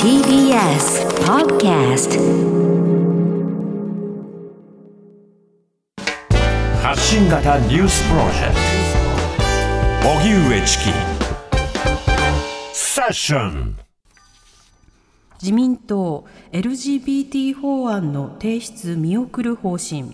TBS Podcast 発信型ニュースプロジェクト。荻上チキ。セッション。自民党 LGBT 法案の提出見送る方針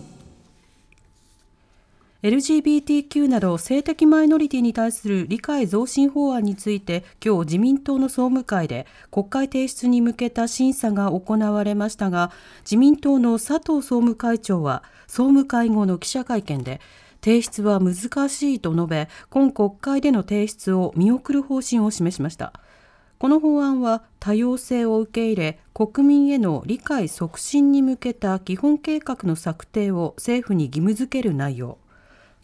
LGBTQ など性的マイノリティに対する理解増進法案について今日自民党の総務会で国会提出に向けた審査が行われましたが自民党の佐藤総務会長は総務会後の記者会見で提出は難しいと述べ今国会での提出を見送る方針を示しました。この法案は多様性を受け入れ国民への理解促進に向けた基本計画の策定を政府に義務付ける内容。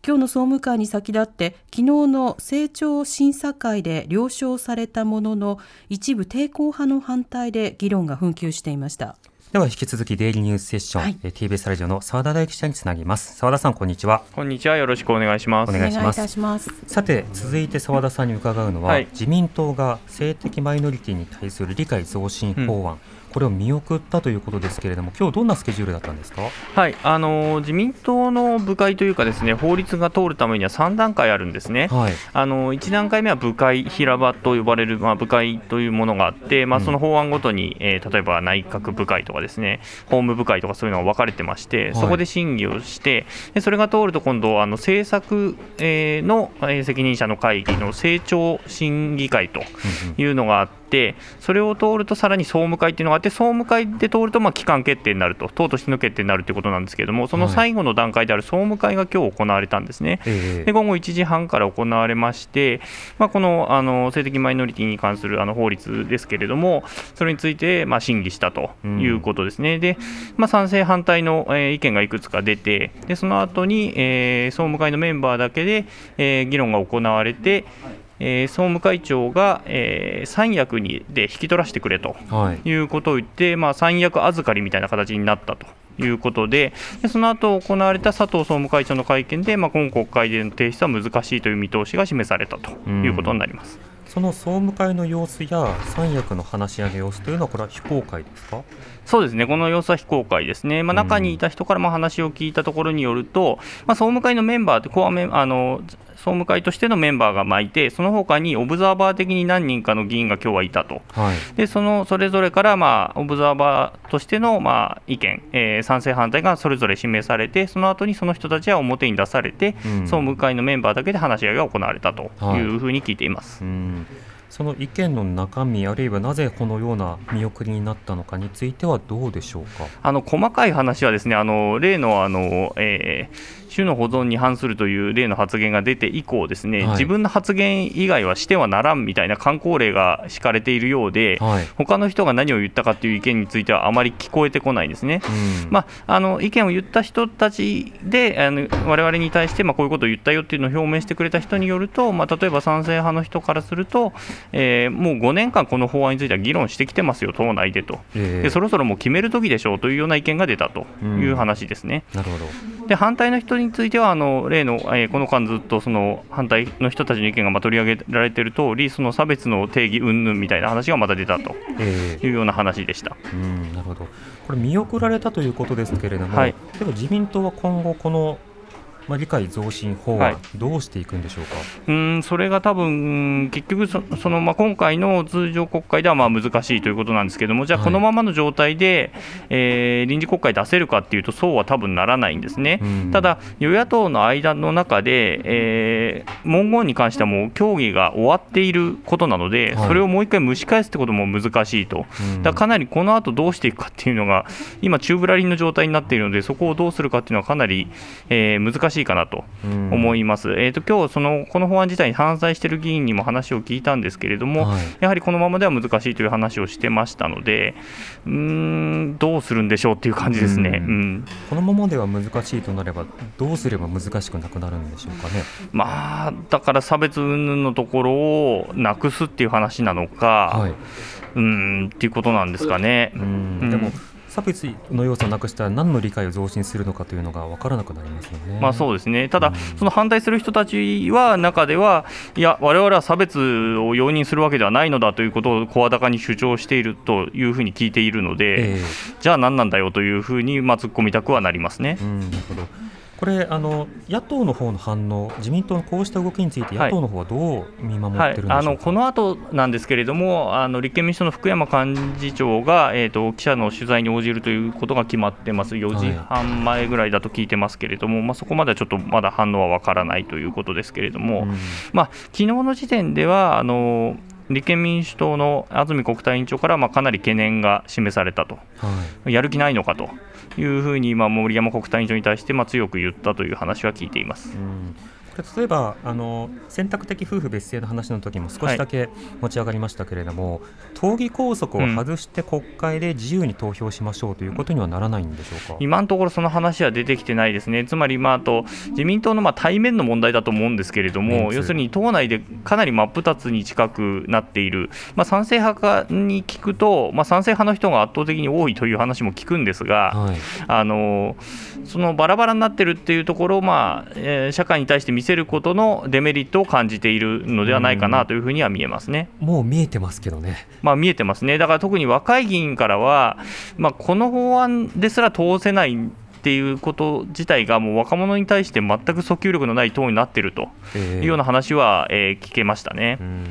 今日の総務会に先立って昨日の成長審査会で了承されたものの一部抵抗派の反対で議論が紛糾していました。では引き続きデイリーニュースセッション、はい。えー TBS ラジオの澤田大記者につなぎます。澤田さんこんにちは。こんにちは。よろしくお願いします。お願いします。いたします。さて続いて澤田さんに伺うのは、はい。自民党が性的マイノリティに対する理解増進法案、これを見送ったということですけれども今日どんなスケジュールだったんですか？はい、あのー自民党の部会というかですね、法律が通るためには3段階あるんですね。はい。あの1段階目は部会平場と呼ばれる、まあ、部会というものがあって、まあ、うん。その法案ごとに、えー例えば内閣部会とかですね法務部会とかそういうのが分かれてまして、はい。そこで審議をしてでそれが通ると今度あの政策、えーの、えー責任者の会議の成長審議会というのがあって、それを通るとさらに総務会っていうのがあって、総務会で通るとまあ期間決定になると、党としての決定になるということなんですけれども、その最後の段階である総務会が今日行われたんですね。ええ。で午後1時半から行われまして、まあ、このあの性的マイノリティに関するあの法律ですけれども、それについてまあ審議したということですね、でまあ、賛成、反対の、えー意見がいくつか出て、でその後に、えー総務会のメンバーだけで、えー議論が行われて、えー総務会長が、えー三役にで引き取らせてくれとはい。いうことを言って、まあ、三役預かりみたいな形になったということで、でその後行われた佐藤総務会長の会見で、まあ、今国会での提出は難しいという見通しが示されたということになります。その総務会の様子や三役の話し合いの様子というのはこれは非公開ですか？そうですね、この様子は非公開ですね、まあ、中にいた人からも話を聞いたところによると、まあ、総務会のメンバーってコアメンあの、総務会としてのメンバーがまあいて、その他にオブザーバー的に何人かの議員が今日はいたと。はい。でそのそれぞれから、まあ、オブザーバーとしての、まあ、意見、えー賛成、反対がそれぞれ示されて、その後にその人たちは表に出されて、うん。総務会のメンバーだけで話し合いが行われたとはい。いうふうに聞いています。うん。その意見の中身あるいはなぜこのような見送りになったのかについてはどうでしょうか？あの細かい話はですね、あの例のあの、えー種の保存に反するという例の発言が出て以降、ですね、はい。自分の発言以外はしてはならんみたいな慣行令が敷かれているようで、はい。他の人が何を言ったかという意見についてはあまり聞こえてこないんですね。うん。まあ、あの意見を言った人たちで、あの我々に対して、まあ、こういうことを言ったよっていうのを表明してくれた人によると、まあ、例えば賛成派の人からすると、えーもう5年間、この法案については議論してきてますよ、党内でと、ええ。でそろそろもう決める時でしょうというような意見が出たという話ですね。なるほど。で反対の人についてはあの例の、えーこの間ずっとその反対の人たちの意見がまあ取り上げられている通りその差別の定義云々みたいな話がまた出たとええ。いうような話でした。うんなるほど。これ見送られたということですけれども、はい。でも自民党は今後この、まあ、理解増進法はい。案どうしていくんでしょうか、うーんそれが多分、結局そ、そのまあ、今回の通常国会ではまあ難しいということなんですけども、じゃあ、はい。このままの状態で、えー臨時国会出せるかっていうと、そうは多分ならないんですね。うん。ただ、与野党の間の中で、えー文言に関してはもう協議が終わっていることなので、はい。それをもう一回蒸し返すってことも難しいと、うん。だかなりこの後どうしていくかっていうのが、今、宙ぶらりんの状態になっているので、そこをどうするかっていうのはかなり、えー難しいかなとうん思います。えー、と今日そのこの法案自体に反対している議員にも話を聞いたんですけれども、はいやはりこのままでは難しいという話をしてましたので、うーん、どうするんでしょうっていう感じですね。ううんんこのままでは難しいとなればどうすれば難しくなくなるんでしょうかね。まあ、だから差別云々のところをなくすっていう話なのか、はい、うーんっていうことなんですかね。うんうんでも差別の要素をなくしたら何の理解を増進するのかというのが分からなくなりますよね。まあ、そうですねただ、その反対する人たちは中では、いや、我々は差別を容認するわけではないのだということを声高に主張しているというふうに聞いているので、えじゃあ何なんだよというふうに、まあ、突っ込みたくはなりますねえ。うん、なるほどこれあの、野党の方の反応、自民党のこうした動きについて、はい。野党の方はどう見守はいってるんでしょうか、あのこの後なんですけれども、あの立憲民主党の福山幹事長が、えー、と記者の取材に応じるということが決まってます、4時半前ぐらいだと聞いてますけれども、まあ、そこまではちょっとまだ反応は分からないということですけれども、うん。まあ昨日の時点ではあの立憲民主党の安住国対委員長からまあかなり懸念が示されたと、はい。やる気ないのかと。いうふうに、まあ、森山国対委員長に対してまあ強く言ったという話は聞いています。うん例えばあの選択的夫婦別姓の話の時も少しだけ持ち上がりましたけれども、党議拘束を外して国会で自由に投票しましょうということにはならないんでしょうか？今のところその話は出てきてないですね、つまり、まあ、あと自民党のまあ対面の問題だと思うんですけれども、要するに党内でかなり真っ二つに近くなっている、まあ、賛成派に聞くと、まあ、賛成派の人が圧倒的に多いという話も聞くんですが、はい。あのそのバラバラになってるっていうところを、まあえー社会に対して見せることのデメリットを感じているのではないかなというふうには見えますね。もう見えてますけどね。まあ、見えてますね、だから特に若い議員からは、まあ、この法案ですら通せないっていうこと自体が、もう若者に対して全く訴求力のない党になっているとえいうような話は、えー聞けましたねう。ん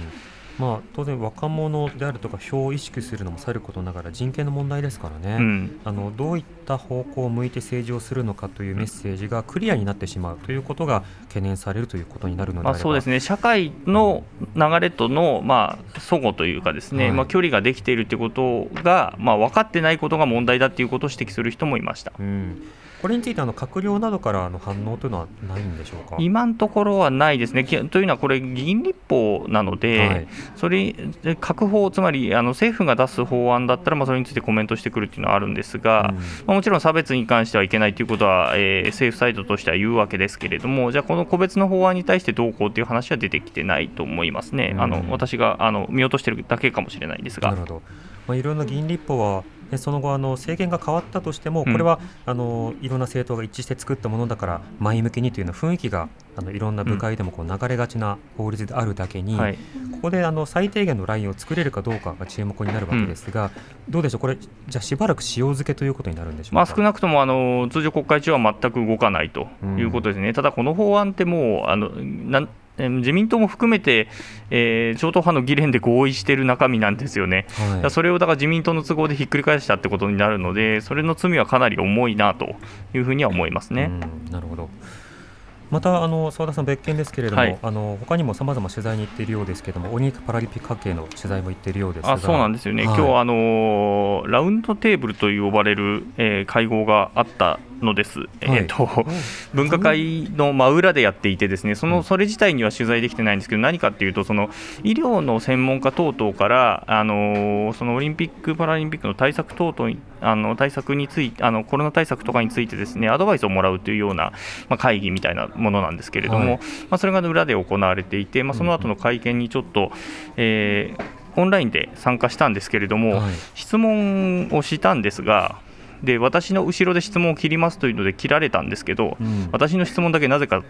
まあ、当然、若者であるとか票を意識するのもさることながら人権の問題ですからね、うん。あのどういった方向を向いて政治をするのかというメッセージがクリアになってしまうということが懸念されるということになるのであそうですね。社会の流れとの、まあ、齟齬というか、ですね、はいまあ、距離ができているということが、まあ、分かってないことが問題だということを指摘する人もいました。うん、これについてあの閣僚などからの反応というのはないんでしょうか？今のところはないですね。きというのは、これ、議員立法なので、はいそれ、で各法、つまりあの政府が出す法案だったら、まあ、それについてコメントしてくるっていうのはあるんですが、うんまあ、もちろん差別に関してはいけないということは、えー政府サイドとしては言うわけですけれども、じゃあ、この個別の法案に対してどうこうという話は出てきてないと思いますね、うんあの私があの見落としてるだけかもしれないですがなる。ほど、まあ、いろんな議員立法は、ね、その後あの、政権が変わったとしても、うん。これは、あのいろんな政党が一致して作ったものだから、前向きにというような雰囲気があのいろんな部会でもこう流れがちな法律であるだけに、はい。ここであの最低限のラインを作れるかどうかが注目になるわけですが、どうでしょう、これ、じゃあしばらく塩漬けということになるんでしょうか？まあ、少なくともあの通常国会中は全く動かないということですね、ただこの法案ってもうあのなんえー自民党も含めて、えー超党派の議連で合意している中身なんですよね、はい。それをだから自民党の都合でひっくり返したってことになるので、それの罪はかなり重いなというふうには思いますね。うんなるほど。またあの澤田さん別件ですけれども、はい。あの他にもさまざま取材に行っているようですけれども、オリンピック・パラリンピック関係の取材も行っているようですが、あそうなんですよね、はい。今日あのーラウンドテーブルと呼ばれる、えー会合があったのです、えーと分科会の真裏でやっていて、ですねそのそれ自体には取材できてないんですけど、何かっていうと、その医療の専門家等々から、あのーそのオリンピック・パラリンピックの対策等々にあの対策についてあの、コロナ対策とかについてですねアドバイスをもらうというような、まあ、会議みたいなものなんですけれども、はい。まあ、それが裏で行われていて、まあ、その後の会見にちょっと、えーオンラインで参加したんですけれども、はい。質問をしたんですが、で私の後ろで質問を切りますというので切られたんですけど、うん。私の質問だけなぜか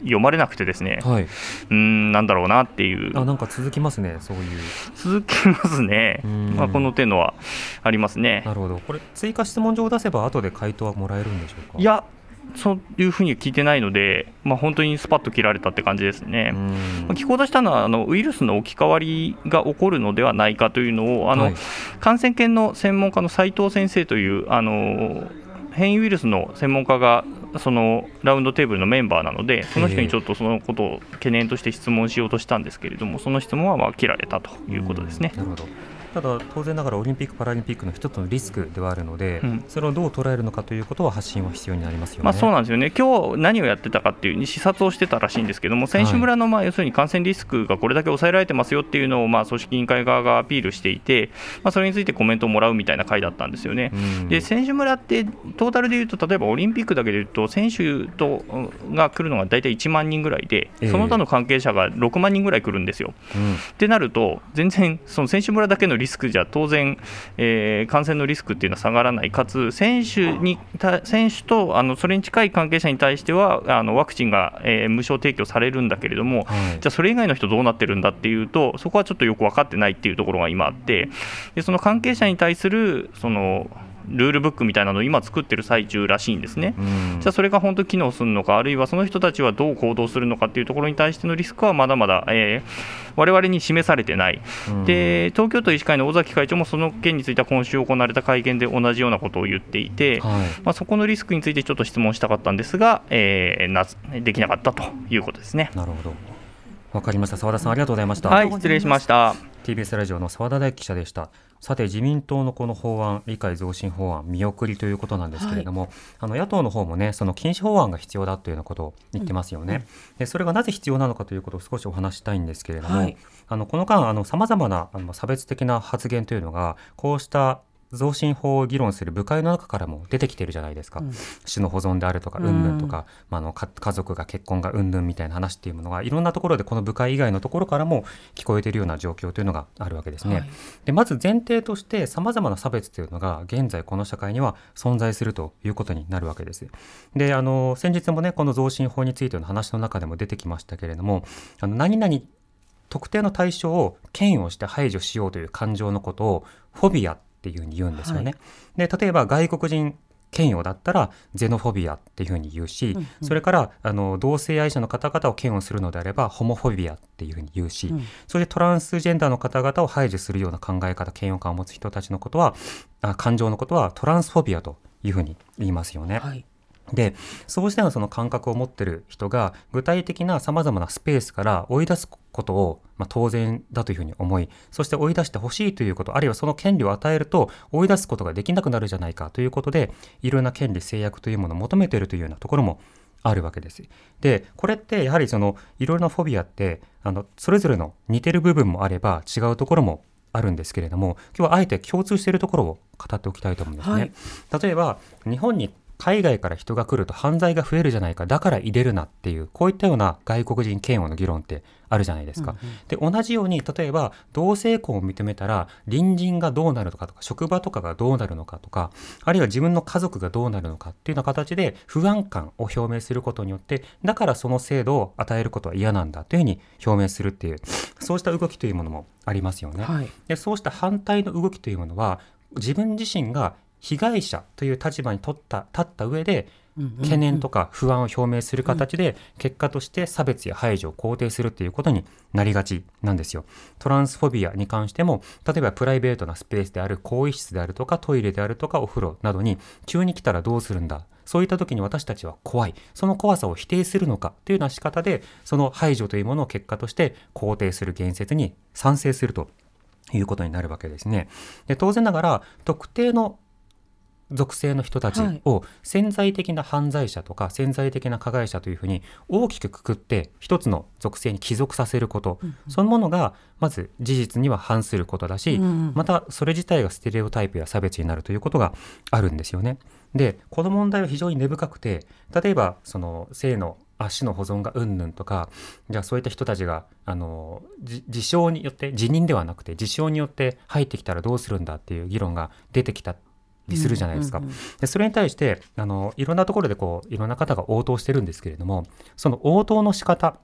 読まれなくてですね、はい。うーん、なんだろうなっていう、あなんか続きますね、そういう。続きますね。うん、まあ、この手のはありますね。なるほど、これ、追加質問状を出せば、後で回答はもらえるんでしょうか？いや、そういうふうに聞いてないので、まあ、本当にスパッと切られたって感じですね。うんまあ聞こうとしたのはあのウイルスの置き換わりが起こるのではないかというのをあの、はい感染研の専門家の斉藤先生というあの変異ウイルスの専門家がそのラウンドテーブルのメンバーなのでその人にちょっとそのことを懸念として質問しようとしたんですけれどもその質問はまあ切られたということですねうん。なるほどただ、当然ながらオリンピック・パラリンピックの一つのリスクではあるので、うんそれをどう捉えるのかということは発信は必要になりますよね。まあ、そうなんですよね、今日何をやってたかっていう視察をしてたらしいんですけども、選手村のまあ要するに感染リスクがこれだけ抑えられてますよっていうのをまあ組織委員会側がアピールしていて、まあ、それについてコメントをもらうみたいな回だったんですよね。うんで選手村ってトータルでいうと例えばオリンピックだけでいうと選手とが来るのが大体1万人ぐらいでええその他の関係者が6万人ぐらい来るんですよ。うんってなると全然その選手村だけのリスクじゃ当然、えー、感染のリスクっていうのは下がらない、かつ選手に選手とあのそれに近い関係者に対してはあのワクチンが、えー、無償提供されるんだけれども、はい、じゃあそれ以外の人どうなってるんだっていうとそこはちょっとよく分かってないっていうところが今あってでその関係者に対するそのルールブックみたいなのを今作ってる最中らしいんですね、じゃあそれが本当に機能するのか、あるいはその人たちはどう行動するのかっていうところに対してのリスクはまだまだ、えー、我々に示されてない、で東京都医師会の尾崎会長もその件については今週行われた会見で同じようなことを言っていて、はい、まあ、そこのリスクについてちょっと質問したかったんですが、えー、なできなかったということですね。なるほど。わかりました。澤田さんありがとうございました。はい失礼しました。TBS ラジオの澤田大記者でしたさて自民党のこの法案理解増進法案見送りということなんですけれども、はい、あの野党の方もねその禁止法案が必要だというようなことを言ってますよね、うん。うん、でそれがなぜ必要なのかということを少しお話したいんですけれども、はい、あのこの間さまざまなあの差別的な発言というのがこうした増進法を議論する部会の中からも出てきてるじゃないですか、うん、種の保存であるとかうんぬんとか、まあ、の家族が結婚がうんぬんみたいな話っていうものがいろんなところでこの部会以外のところからも聞こえているような状況というのがあるわけですね。はい、でまず前提としてさまざまな差別というのが現在この社会には存在するということになるわけです。であの先日もねこの増進法についての話の中でも出てきましたけれどもあの何々特定の対象を嫌悪して排除しようという感情のことをフォビアっていうふうに言うんですよね。はい、で例えば外国人嫌悪だったらゼノフォビアっていうふうに言うし、うんうん、それからあの同性愛者の方々を嫌悪するのであればホモフォビアっていうふうに言うし、うん、それでトランスジェンダーの方々を排除するような考え方嫌悪感を持つ人たちのことはあ感情のことはトランスフォビアというふうに言いますよね。はいでそうしたようなその感覚を持ってる人が具体的なさまざまなスペースから追い出すことを、まあ、当然だというふうに思いそして追い出してほしいということあるいはその権利を与えると追い出すことができなくなるじゃないかということでいろんな権利制約というものを求めているというようなところもあるわけです。でこれってやはりそのいろいろなフォビアってあのそれぞれの似てる部分もあれば違うところもあるんですけれども今日はあえて共通しているところを語っておきたいと思うんですね。はい、例えば日本に海外から人が来ると犯罪が増えるじゃないかだから入れるなっていうこういったような外国人嫌悪の議論ってあるじゃないですか。うんうん、で同じように例えば同性婚を認めたら隣人がどうなるのかとか職場とかがどうなるのかとかあるいは自分の家族がどうなるのかっていうような形で不安感を表明することによってだからその制度を与えることは嫌なんだというふうに表明するっていうそうした動きというものもありますよね。はい、でそうした反対の動きというものは自分自身が被害者という立場に立った立った上で懸念とか不安を表明する形で結果として差別や排除を肯定するっていうことになりがちなんですよ。トランスフォビアに関しても例えばプライベートなスペースである更衣室であるとかトイレであるとかお風呂などに急に来たらどうするんだ？そういった時に私たちは怖いその怖さを否定するのかというような仕方でその排除というものを結果として肯定する言説に賛成するということになるわけですね。で当然ながら特定の属性の人たちを潜在的な犯罪者とか潜在的な加害者というふうに大きくくくって一つの属性に帰属させること、うんうん、そのものがまず事実には反することだし、うんうん、またそれ自体がステレオタイプや差別になるということがあるんですよね。でこの問題は非常に根深くて例えばその性の足の保存がうんぬんとかじゃあそういった人たちがあの自称によって辞任ではなくて自称によって入ってきたらどうするんだっていう議論が出てきたりするじゃないですか。でそれに対してあのいろんなところでこういろんな方が応答してるんですけれどもその応答の仕方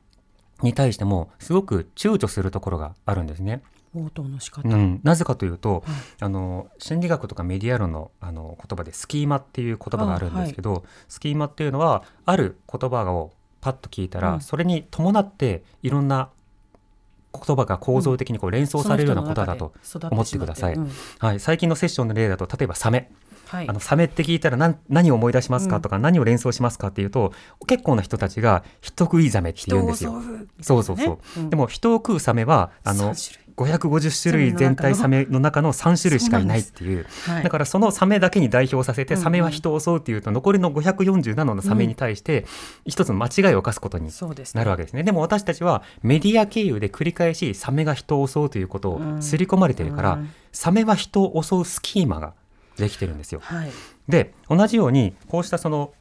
に対してもすごく躊躇するところがあるんですね。応答の仕方、うん、なぜかというと、はい、あの心理学とかメディア論のあの言葉でスキーマっていう言葉があるんですけど、はい、スキーマっていうのはある言葉をパッと聞いたら、うん、それに伴っていろんな言葉が構造的にこう連想されるようなことだと思ってください。はい、最近のセッションの例だと例えばサメ。はい、あのサメって聞いたら何何を思い出しますかとか、何を連想しますかっていうと結構な人たちが人食いザメって言うんですよ。そうそうそう、でも人を食うサメはあの550種類全体サメの中の3種類しかいないっていう、はい、だからそのサメだけに代表させて、サメは人を襲うっていうと残りの547のサメに対して一つの間違いを犯すことになるわけですね、でも私たちはメディア経由で繰り返しサメが人を襲うということを刷り込まれてるから、サメは人を襲うスキーマができてるんですよ。はい、で同じようにこうしたその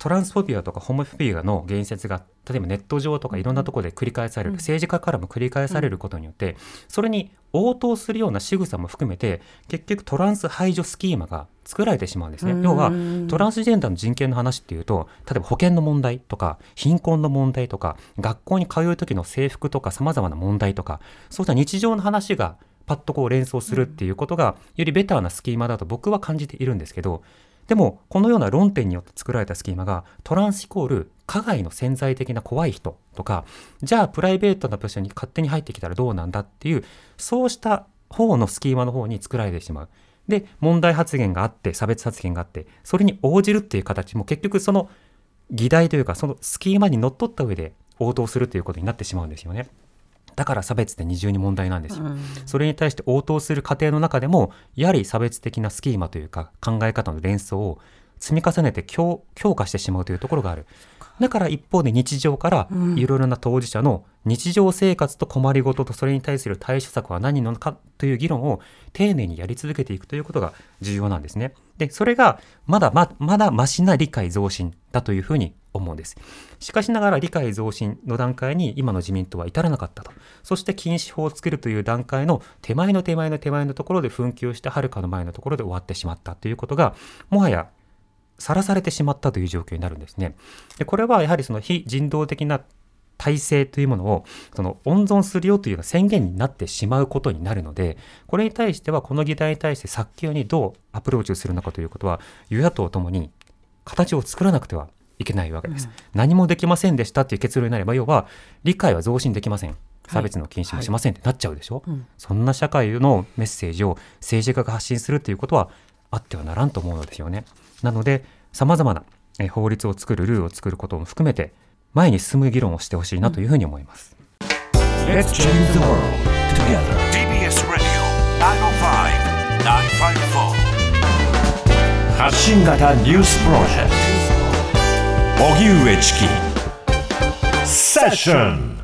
トランスフォビアとかホモフォビアの言説が例えばネット上とかいろんなところで繰り返される、政治家からも繰り返されることによって、それに応答するような仕草も含めて結局トランス排除スキーマが作られてしまうんですね。要はトランスジェンダーの人権の話っていうと例えば保険の問題とか貧困の問題とか学校に通う時の制服とかさまざまな問題とかそうした日常の話がパッとこう連想するっていうことがよりベターなスキーマだと僕は感じているんですけどでもこのような論点によって作られたスキーマがトランスイコール加害の潜在的な怖い人とかじゃあプライベートな部署に勝手に入ってきたらどうなんだっていうそうした方のスキーマの方に作られてしまう。で問題発言があって差別発言があってそれに応じるっていう形も結局その議題というかそのスキーマにのっとった上で応答するということになってしまうんですよね。だから差別って二重に問題なんですよ。それに対して応答する過程の中でもやはり差別的なスキーマというか考え方の連想を積み重ねて強強化してしまうというところがある。だから一方で日常からいろいろな当事者の日常生活と困りごととそれに対する対処策は何なのかという議論を丁寧にやり続けていくということが重要なんですね。で、それがまだままだマシな理解増進だというふうに思うんです。しかしながら理解増進の段階に今の自民党は至らなかったと。そして禁止法を作るという段階の手前の手前の手前のところで紛糾してはるかの前のところで終わってしまったということが、もはやさらされてしまったという状況になるんですね。でこれはやはりその非人道的な体制というものをその温存するよというような宣言になってしまうことになるので、これに対してはこの議題に対して早急にどうアプローチをするのかということは、与野党ともに形を作らなくてはいけないわけです。うん、何もできませんでしたという結論になれば、要は理解は増進できません。差別の禁止もしませんってなっちゃうでしょ、はいはい、そんな社会のメッセージを政治家が発信するということはあってはならんと思うのですよね。なので、さまざまな法律を作る、ルールを作ることも含めて、前に進む議論をしてほしいなというふうに思います。Let's change the world together. TBS Radio 905-954発信型ニュースプロジェクト荻上チキセッション